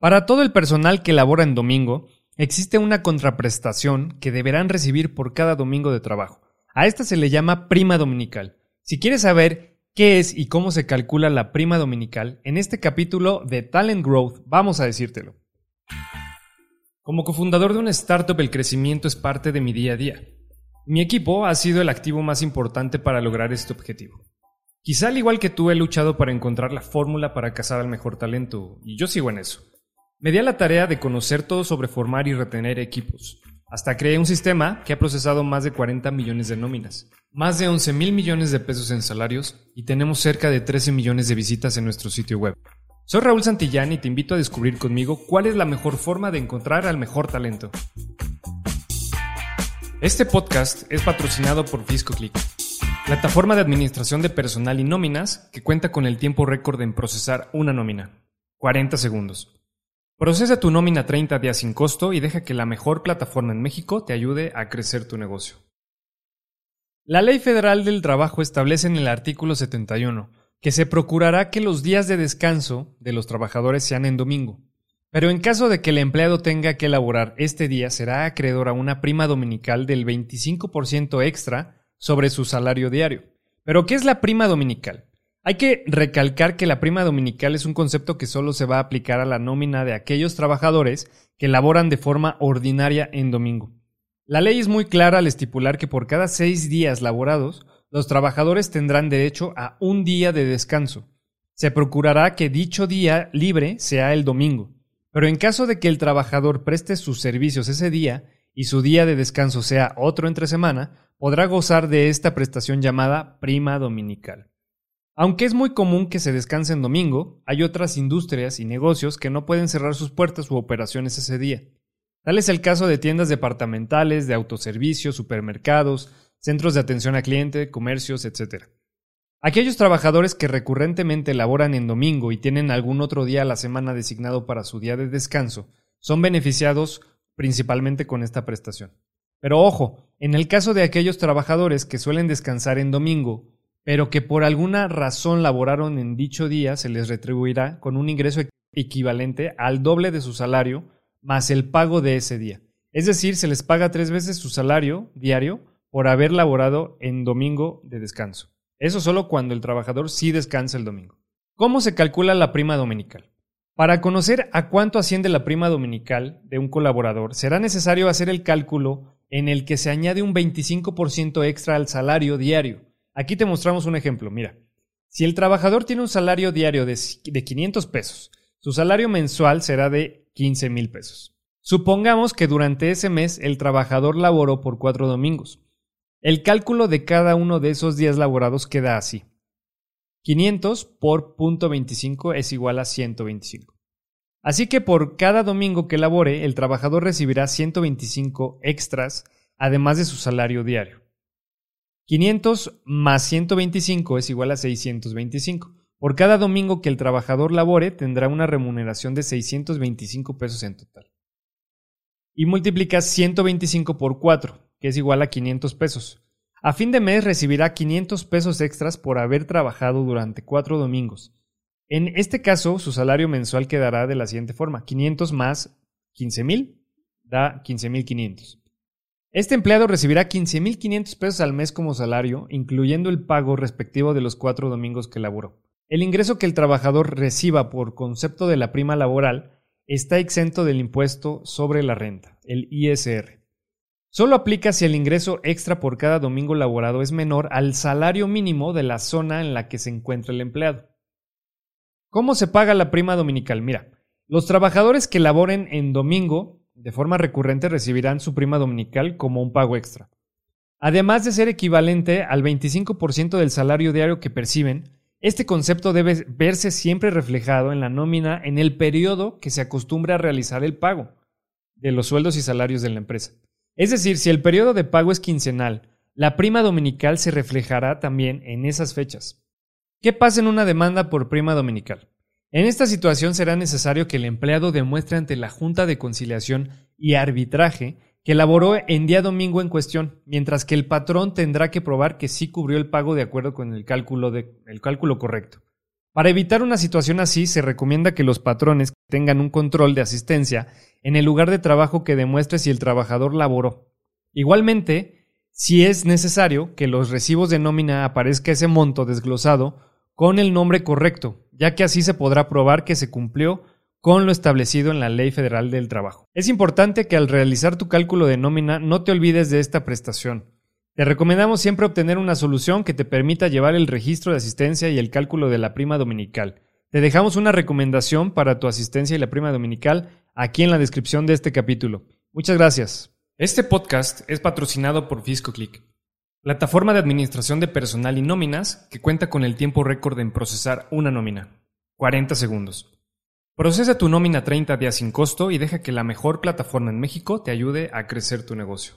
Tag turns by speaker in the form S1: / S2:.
S1: Para todo el personal que labora en domingo, existe una contraprestación que deberán recibir por cada domingo de trabajo. A esta se le llama prima dominical. Si quieres saber qué es y cómo se calcula la prima dominical, en este capítulo de Talent Growth vamos a decírtelo. Como cofundador de una startup, el crecimiento es parte de mi día a día. Mi equipo ha sido el activo más importante para lograr este objetivo. Quizá al igual que tú he luchado para encontrar la fórmula para cazar al mejor talento, y yo sigo en eso. Me di a la tarea de conocer todo sobre formar y retener equipos. Hasta creé un sistema que ha procesado más de 40 millones de nóminas, más de 11 mil millones de pesos en salarios y tenemos cerca de 13 millones de visitas en nuestro sitio web. Soy Raúl Santillán y te invito a descubrir conmigo cuál es la mejor forma de encontrar al mejor talento. Este podcast es patrocinado por FiscoClick Plataforma de administración de personal y nóminas que cuenta con el tiempo récord en procesar una nómina. 40 segundos. Procesa tu nómina 30 días sin costo y deja que la mejor plataforma en México te ayude a crecer tu negocio. La Ley Federal del Trabajo establece en el artículo 71 que se procurará que los días de descanso de los trabajadores sean en domingo. Pero en caso de que el empleado tenga que elaborar este día, será acreedor a una prima dominical del 25% extra sobre su salario diario. Pero, ¿qué es la prima dominical? Hay que recalcar que la prima dominical es un concepto que solo se va a aplicar a la nómina de aquellos trabajadores que laboran de forma ordinaria en domingo. La ley es muy clara al estipular que por cada seis días laborados, los trabajadores tendrán derecho a un día de descanso. Se procurará que dicho día libre sea el domingo, pero en caso de que el trabajador preste sus servicios ese día y su día de descanso sea otro entre semana, podrá gozar de esta prestación llamada prima dominical. Aunque es muy común que se descanse en domingo, hay otras industrias y negocios que no pueden cerrar sus puertas u operaciones ese día. Tal es el caso de tiendas departamentales, de autoservicios, supermercados, centros de atención a cliente, comercios, etc. Aquellos trabajadores que recurrentemente laboran en domingo y tienen algún otro día a la semana designado para su día de descanso, son beneficiados principalmente con esta prestación. Pero ojo, en el caso de aquellos trabajadores que suelen descansar en domingo, pero que por alguna razón laboraron en dicho día, se les retribuirá con un ingreso equivalente al doble de su salario más el pago de ese día. Es decir, se les paga tres veces su salario diario por haber laborado en domingo de descanso. Eso solo cuando el trabajador sí descansa el domingo. ¿Cómo se calcula la prima dominical? Para conocer a cuánto asciende la prima dominical de un colaborador, será necesario hacer el cálculo en el que se añade un 25% extra al salario diario. Aquí te mostramos un ejemplo. Mira, si el trabajador tiene un salario diario de, 500 pesos, su salario mensual será de 15 mil pesos. Supongamos que durante ese mes el trabajador laboró por cuatro domingos. El cálculo de cada uno de esos días laborados queda así. 500 por .25 es igual a 125. Así que por cada domingo que labore, el trabajador recibirá 125 extras, además de su salario diario. 500 más 125 es igual a 625. Por cada domingo que el trabajador labore, tendrá una remuneración de 625 pesos en total. Y multiplicas 125 por 4, que es igual a 500 pesos. A fin de mes recibirá 500 pesos extras por haber trabajado durante cuatro domingos. En este caso, su salario mensual quedará de la siguiente forma: 500 más 15.000 da 15.500. Este empleado recibirá 15.500 pesos al mes como salario, incluyendo el pago respectivo de los cuatro domingos que laboró. El ingreso que el trabajador reciba por concepto de la prima laboral está exento del impuesto sobre la renta, el ISR. Solo aplica si el ingreso extra por cada domingo laborado es menor al salario mínimo de la zona en la que se encuentra el empleado. ¿Cómo se paga la prima dominical? Mira, los trabajadores que laboren en domingo de forma recurrente recibirán su prima dominical como un pago extra. Además de ser equivalente al 25% del salario diario que perciben, este concepto debe verse siempre reflejado en la nómina en el periodo que se acostumbra a realizar el pago de los sueldos y salarios de la empresa. Es decir, si el periodo de pago es quincenal, la prima dominical se reflejará también en esas fechas. ¿Qué pasa en una demanda por prima dominical? En esta situación será necesario que el empleado demuestre ante la Junta de Conciliación y Arbitraje que laboró en día domingo en cuestión, mientras que el patrón tendrá que probar que sí cubrió el pago de acuerdo con el cálculo, el cálculo correcto. Para evitar una situación así, se recomienda que los patrones tengan un control de asistencia en el lugar de trabajo que demuestre si el trabajador laboró. Igualmente, si es necesario que los recibos de nómina aparezca ese monto desglosado con el nombre correcto, ya que así se podrá probar que se cumplió con lo establecido en la Ley Federal del Trabajo. Es importante que al realizar tu cálculo de nómina no te olvides de esta prestación. Te recomendamos siempre obtener una solución que te permita llevar el registro de asistencia y el cálculo de la prima dominical. Te dejamos una recomendación para tu asistencia y la prima dominical aquí en la descripción de este capítulo. Muchas gracias. Este podcast es patrocinado por FiscoClick, plataforma de administración de personal y nóminas que cuenta con el tiempo récord en procesar una nómina, 40 segundos. Procesa tu nómina 30 días sin costo y deja que la mejor plataforma en México te ayude a crecer tu negocio.